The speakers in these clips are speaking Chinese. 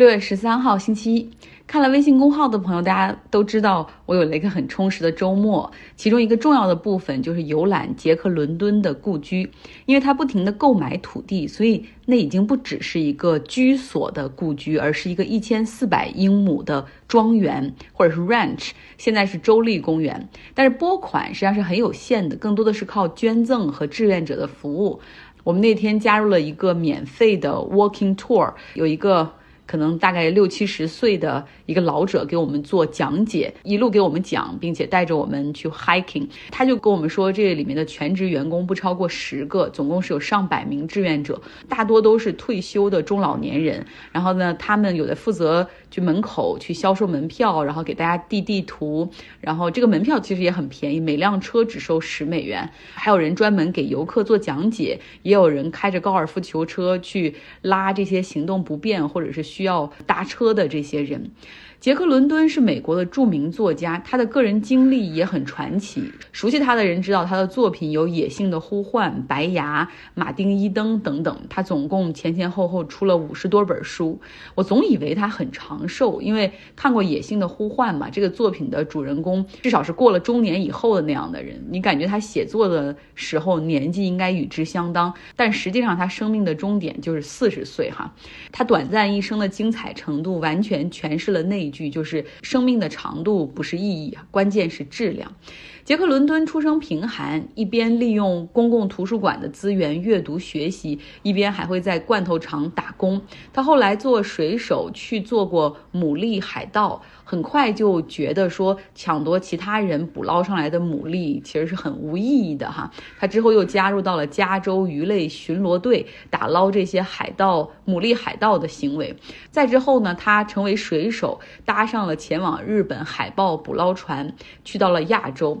六月十三号星期一，看了微信公号的朋友，大家都知道我有了一个很充实的周末。其中一个重要的部分就是游览杰克伦敦的故居，因为他不停的购买土地，所以那已经不只是一个居所的故居，而是一个一千四百英亩的庄园或者是 ranch。现在是州立公园，但是拨款实际上是很有限的，更多的是靠捐赠和志愿者的服务。我们那天加入了一个免费的 walking tour，有一个。可能大概六七十岁的一个老者给我们做讲解，一路给我们讲，并且带着我们去 hiking。他就跟我们说，这里面的全职员工不超过十个，总共是有上百名志愿者，大多都是退休的中老年人。然后呢，他们有的负责去门口去销售门票，然后给大家递地图。然后这个门票其实也很便宜，每辆车只收十美元。还有人专门给游客做讲解，也有人开着高尔夫球车去拉这些行动不便或者是需需要搭车的这些人。杰克·伦敦是美国的著名作家，他的个人经历也很传奇。熟悉他的人知道他的作品有《野性的呼唤》《白牙》《马丁·伊登》等等。他总共前前后后出了五十多本书。我总以为他很长寿，因为看过《野性的呼唤》嘛，这个作品的主人公至少是过了中年以后的那样的人，你感觉他写作的时候年纪应该与之相当，但实际上他生命的终点就是四十岁哈。他短暂一生的精彩程度完全诠释了那。句就是生命的长度不是意义，关键是质量。杰克伦敦出生贫寒，一边利用公共图书馆的资源阅读学习，一边还会在罐头厂打工。他后来做水手，去做过牡蛎海盗，很快就觉得说抢夺其他人捕捞上来的牡蛎其实是很无意义的哈。他之后又加入到了加州鱼类巡逻队，打捞这些海盗牡蛎海盗的行为。再之后呢，他成为水手，搭上了前往日本海豹捕捞船，去到了亚洲。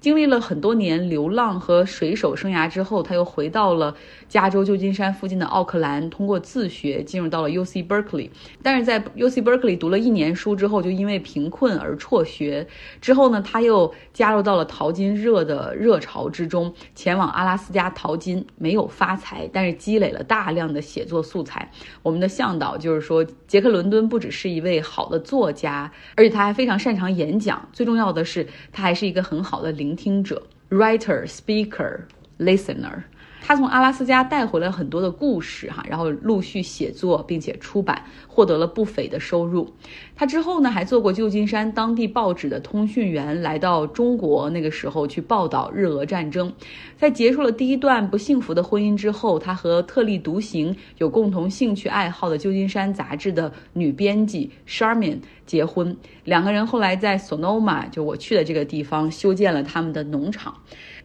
经历了很多年流浪和水手生涯之后，他又回到了加州旧金山附近的奥克兰，通过自学进入到了 U C Berkeley。但是在 U C Berkeley 读了一年书之后，就因为贫困而辍学。之后呢，他又加入到了淘金热的热潮之中，前往阿拉斯加淘金，没有发财，但是积累了大量的写作素材。我们的向导就是说，杰克伦敦不只是一位好的作家，而且他还非常擅长演讲。最重要的是，他还是一个很好的领。聆听者，writer, speaker, listener。 他从阿拉斯加带回了很多的故事，哈，然后陆续写作并且出版，获得了不菲的收入。他之后呢，还做过旧金山当地报纸的通讯员，来到中国那个时候去报道日俄战争。在结束了第一段不幸福的婚姻之后，他和特立独行、有共同兴趣爱好的旧金山杂志的女编辑 Sharmin 结婚。两个人后来在 Sonoma，就我去的这个地方，修建了他们的农场。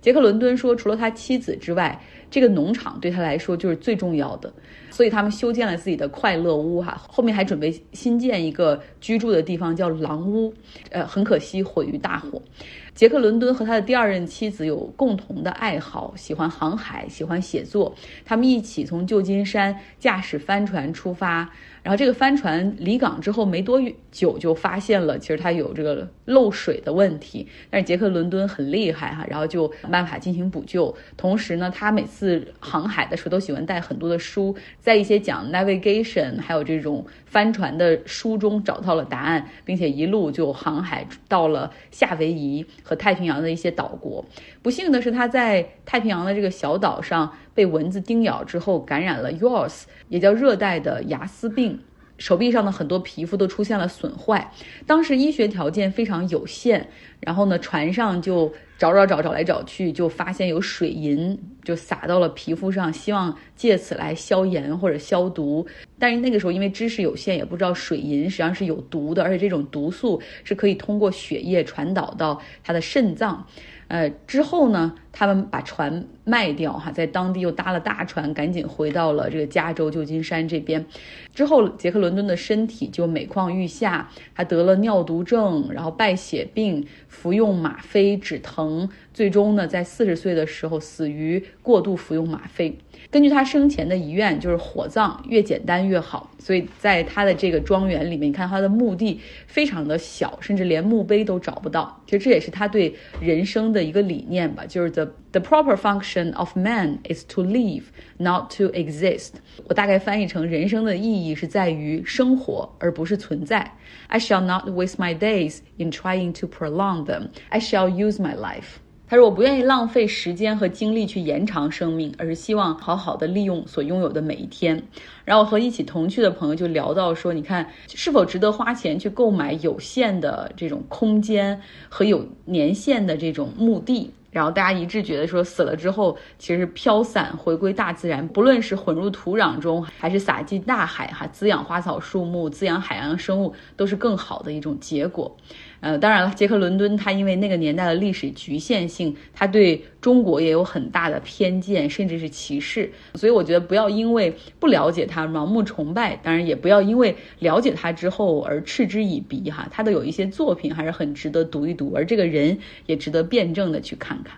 杰克伦敦说，除了他妻子之外，这个农场对他来说就是最重要的，所以他们修建了自己的快乐屋哈，后面还准备新建一个居住的地方叫狼屋，呃，很可惜毁于大火。杰克伦敦和他的第二任妻子有共同的爱好，喜欢航海，喜欢写作，他们一起从旧金山驾驶帆船出发。然后这个帆船离港之后没多久就发现了，其实它有这个漏水的问题。但是杰克伦敦很厉害哈，然后就想办法进行补救。同时呢，他每次航海的时候都喜欢带很多的书，在一些讲 navigation 还有这种帆船的书中找到了答案，并且一路就航海到了夏威夷和太平洋的一些岛国。不幸的是，他在太平洋的这个小岛上。被蚊子叮咬之后感染了 yours，也叫热带的牙丝病，手臂上的很多皮肤都出现了损坏。当时医学条件非常有限，然后呢，船上就找找找找来找去，就发现有水银就洒到了皮肤上，希望借此来消炎或者消毒。但是那个时候因为知识有限，也不知道水银实际上是有毒的，而且这种毒素是可以通过血液传导到他的肾脏。呃，之后呢，他们把船卖掉，哈，在当地又搭了大船，赶紧回到了这个加州旧金山这边。之后，杰克伦敦的身体就每况愈下，他得了尿毒症，然后败血病，服用吗啡止疼，最终呢，在四十岁的时候死于过度服用吗啡。根据他生前的遗愿，就是火葬越简单越好。所以在他的这个庄园里面，你看他的墓地非常的小，甚至连墓碑都找不到。其实这也是他对人生的一个理念吧，就是 the The proper function of man is to live, not to exist。我大概翻译成人生的意义是在于生活，而不是存在。I shall not waste my days in trying to prolong them. I shall use my life. 他说：“我不愿意浪费时间和精力去延长生命，而是希望好好的利用所拥有的每一天。”然后和一起同去的朋友就聊到说：“你看，是否值得花钱去购买有限的这种空间和有年限的这种墓地？”然后大家一致觉得说，死了之后其实飘散回归大自然，不论是混入土壤中，还是洒进大海，哈，滋养花草树木，滋养海洋生物，都是更好的一种结果。呃，当然了，杰克伦敦他因为那个年代的历史局限性，他对中国也有很大的偏见，甚至是歧视。所以我觉得不要因为不了解他盲目崇拜，当然也不要因为了解他之后而嗤之以鼻哈。他的有一些作品还是很值得读一读，而这个人也值得辩证的去看看。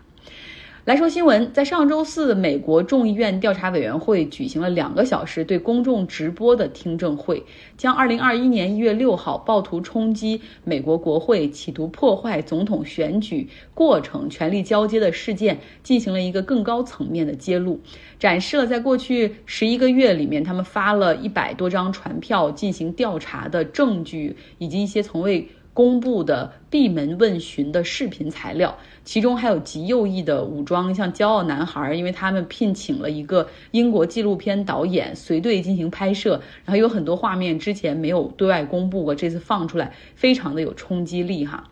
来说新闻，在上周四，美国众议院调查委员会举行了两个小时对公众直播的听证会，将2021年1月6号暴徒冲击美国国会、企图破坏总统选举过程、权力交接的事件进行了一个更高层面的揭露，展示了在过去十一个月里面，他们发了一百多张传票进行调查的证据，以及一些从未。公布的闭门问询的视频材料，其中还有极右翼的武装，像骄傲男孩，因为他们聘请了一个英国纪录片导演随队进行拍摄，然后有很多画面之前没有对外公布过，这次放出来非常的有冲击力哈。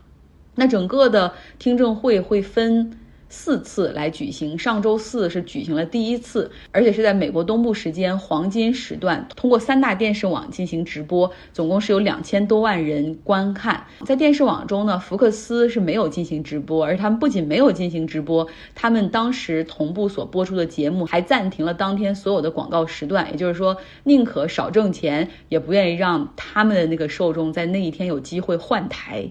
那整个的听证会会分。四次来举行，上周四是举行了第一次，而且是在美国东部时间黄金时段，通过三大电视网进行直播，总共是有两千多万人观看。在电视网中呢，福克斯是没有进行直播，而他们不仅没有进行直播，他们当时同步所播出的节目还暂停了当天所有的广告时段，也就是说，宁可少挣钱，也不愿意让他们的那个受众在那一天有机会换台。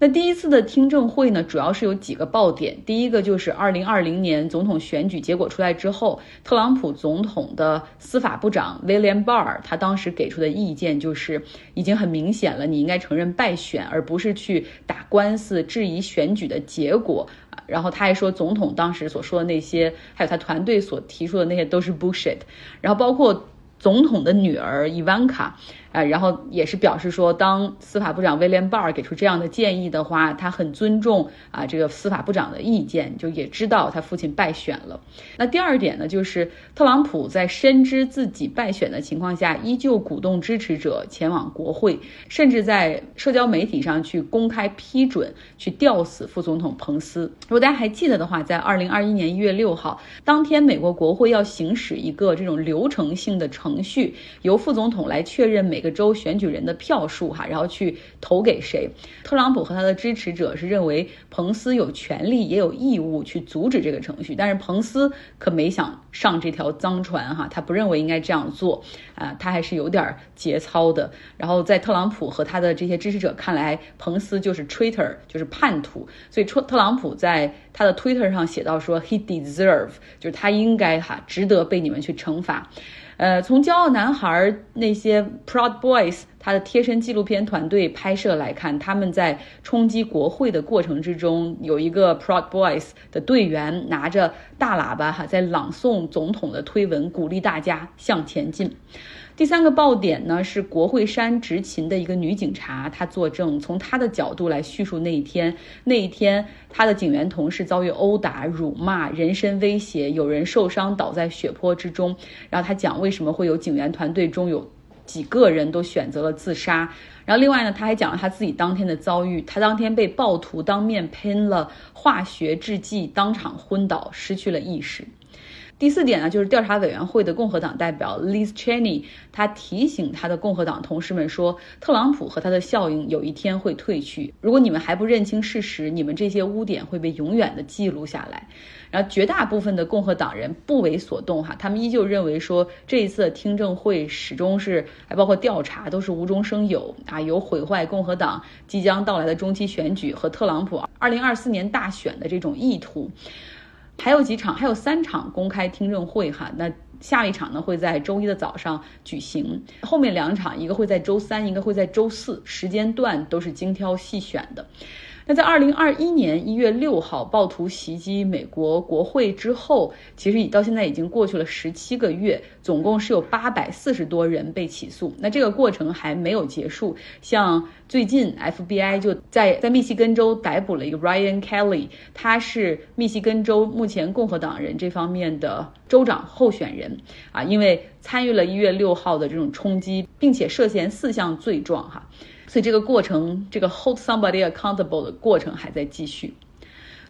那第一次的听证会呢，主要是有几个爆点。第一个就是二零二零年总统选举结果出来之后，特朗普总统的司法部长威廉鲍尔他当时给出的意见就是已经很明显了，你应该承认败选，而不是去打官司质疑选举的结果。然后他还说，总统当时所说的那些，还有他团队所提出的那些都是 bullshit。然后包括总统的女儿伊万卡。啊，然后也是表示说，当司法部长威廉·巴尔给出这样的建议的话，他很尊重啊这个司法部长的意见，就也知道他父亲败选了。那第二点呢，就是特朗普在深知自己败选的情况下，依旧鼓动支持者前往国会，甚至在社交媒体上去公开批准去吊死副总统彭斯。如果大家还记得的话，在二零二一年一月六号当天，美国国会要行使一个这种流程性的程序，由副总统来确认美每个。州选举人的票数哈，然后去投给谁？特朗普和他的支持者是认为彭斯有权利也有义务去阻止这个程序，但是彭斯可没想上这条脏船哈，他不认为应该这样做啊，他还是有点节操的。然后在特朗普和他的这些支持者看来，彭斯就是 traitor，就是叛徒，所以特特朗普在他的 Twitter 上写到说，he deserve，就是他应该哈，值得被你们去惩罚。呃，从骄傲男孩儿那些 Proud Boys 他的贴身纪录片团队拍摄来看，他们在冲击国会的过程之中，有一个 Proud Boys 的队员拿着大喇叭哈，在朗诵总统的推文，鼓励大家向前进。第三个爆点呢是国会山执勤的一个女警察，她作证，从她的角度来叙述那一天。那一天，她的警员同事遭遇殴打、辱骂、人身威胁，有人受伤倒在血泊之中。然后她讲为什么会有警员团队中有几个人都选择了自杀。然后另外呢，她还讲了她自己当天的遭遇，她当天被暴徒当面喷了化学制剂，当场昏倒，失去了意识。第四点呢，就是调查委员会的共和党代表 Liz Cheney，他提醒他的共和党同事们说，特朗普和他的效应有一天会退去。如果你们还不认清事实，你们这些污点会被永远的记录下来。然后绝大部分的共和党人不为所动，哈，他们依旧认为说这一次的听证会始终是，还包括调查都是无中生有啊，有毁坏共和党即将到来的中期选举和特朗普二零二四年大选的这种意图。还有几场，还有三场公开听证会哈。那下一场呢会在周一的早上举行，后面两场一个会在周三，一个会在周四，时间段都是精挑细选的。那在二零二一年一月六号暴徒袭击美国国会之后，其实已到现在已经过去了十七个月，总共是有八百四十多人被起诉。那这个过程还没有结束，像最近 FBI 就在在密西根州逮捕了一个 Ryan Kelly，他是密西根州目前共和党人这方面的州长候选人啊，因为参与了一月六号的这种冲击，并且涉嫌四项罪状哈。所以这个过程，这个 hold somebody accountable 的过程还在继续。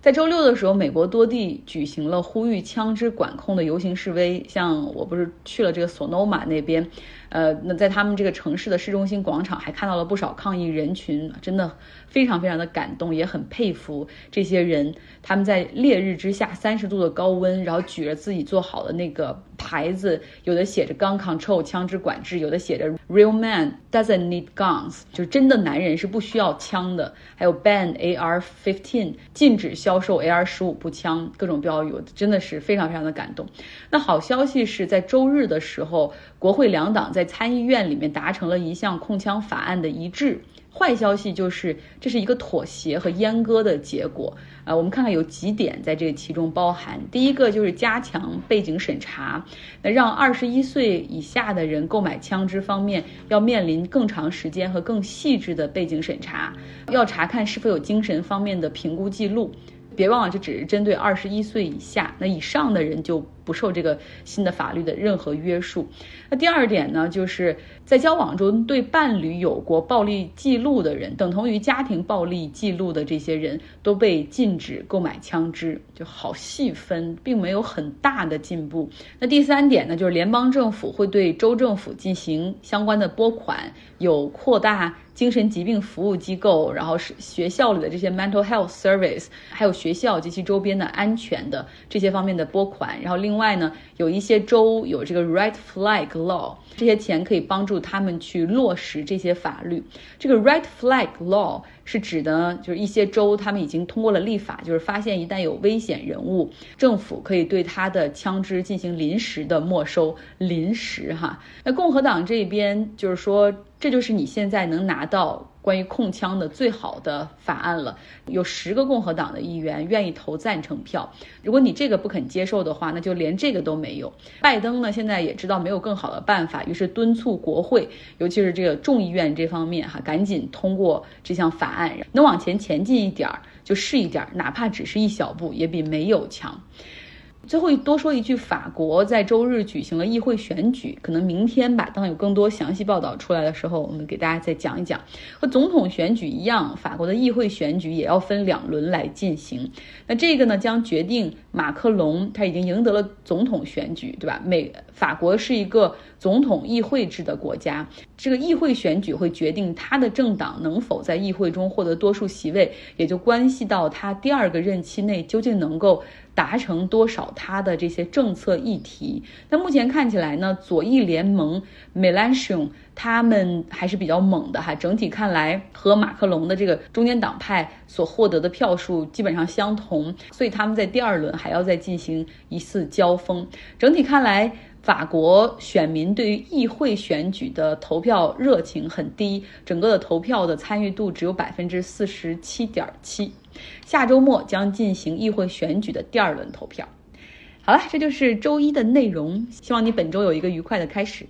在周六的时候，美国多地举行了呼吁枪支管控的游行示威。像我不是去了这个索诺玛那边，呃，那在他们这个城市的市中心广场还看到了不少抗议人群，真的非常非常的感动，也很佩服这些人。他们在烈日之下，三十度的高温，然后举着自己做好的那个。牌子有的写着 “gun control” 枪支管制，有的写着 “real man doesn't need guns”，就是真的男人是不需要枪的。还有 “ban AR fifteen，禁止销售 AR 十五步枪，各种标语，我真的是非常非常的感动。那好消息是在周日的时候，国会两党在参议院里面达成了一项控枪法案的一致。坏消息就是这是一个妥协和阉割的结果。啊，我们看看有几点在这其中包含。第一个就是加强背景审查，那让二十一岁以下的人购买枪支方面要面临更长时间和更细致的背景审查，要查看是否有精神方面的评估记录。别忘了，这只是针对二十一岁以下，那以上的人就不受这个新的法律的任何约束。那第二点呢，就是在交往中对伴侣有过暴力记录的人，等同于家庭暴力记录的这些人都被禁止购买枪支，就好细分，并没有很大的进步。那第三点呢，就是联邦政府会对州政府进行相关的拨款，有扩大。精神疾病服务机构，然后是学校里的这些 mental health service，还有学校及其周边的安全的这些方面的拨款。然后另另外呢，有一些州有这个 red flag law，这些钱可以帮助他们去落实这些法律。这个 red flag law 是指的，就是一些州他们已经通过了立法，就是发现一旦有危险人物，政府可以对他的枪支进行临时的没收。临时哈，那共和党这边就是说。这就是你现在能拿到关于控枪的最好的法案了。有十个共和党的议员愿意投赞成票。如果你这个不肯接受的话，那就连这个都没有。拜登呢，现在也知道没有更好的办法，于是敦促国会，尤其是这个众议院这方面哈，赶紧通过这项法案，能往前前进一点儿就是一点儿，哪怕只是一小步，也比没有强。最后多说一句，法国在周日举行了议会选举，可能明天吧，当有更多详细报道出来的时候，我们给大家再讲一讲。和总统选举一样，法国的议会选举也要分两轮来进行。那这个呢，将决定马克龙他已经赢得了总统选举，对吧？美法国是一个总统议会制的国家，这个议会选举会决定他的政党能否在议会中获得多数席位，也就关系到他第二个任期内究竟能够。达成多少他的这些政策议题？那目前看起来呢，左翼联盟 Melanchon 他们还是比较猛的哈。整体看来和马克龙的这个中间党派所获得的票数基本上相同，所以他们在第二轮还要再进行一次交锋。整体看来，法国选民对于议会选举的投票热情很低，整个的投票的参与度只有百分之四十七点七。下周末将进行议会选举的第二轮投票。好了，这就是周一的内容。希望你本周有一个愉快的开始。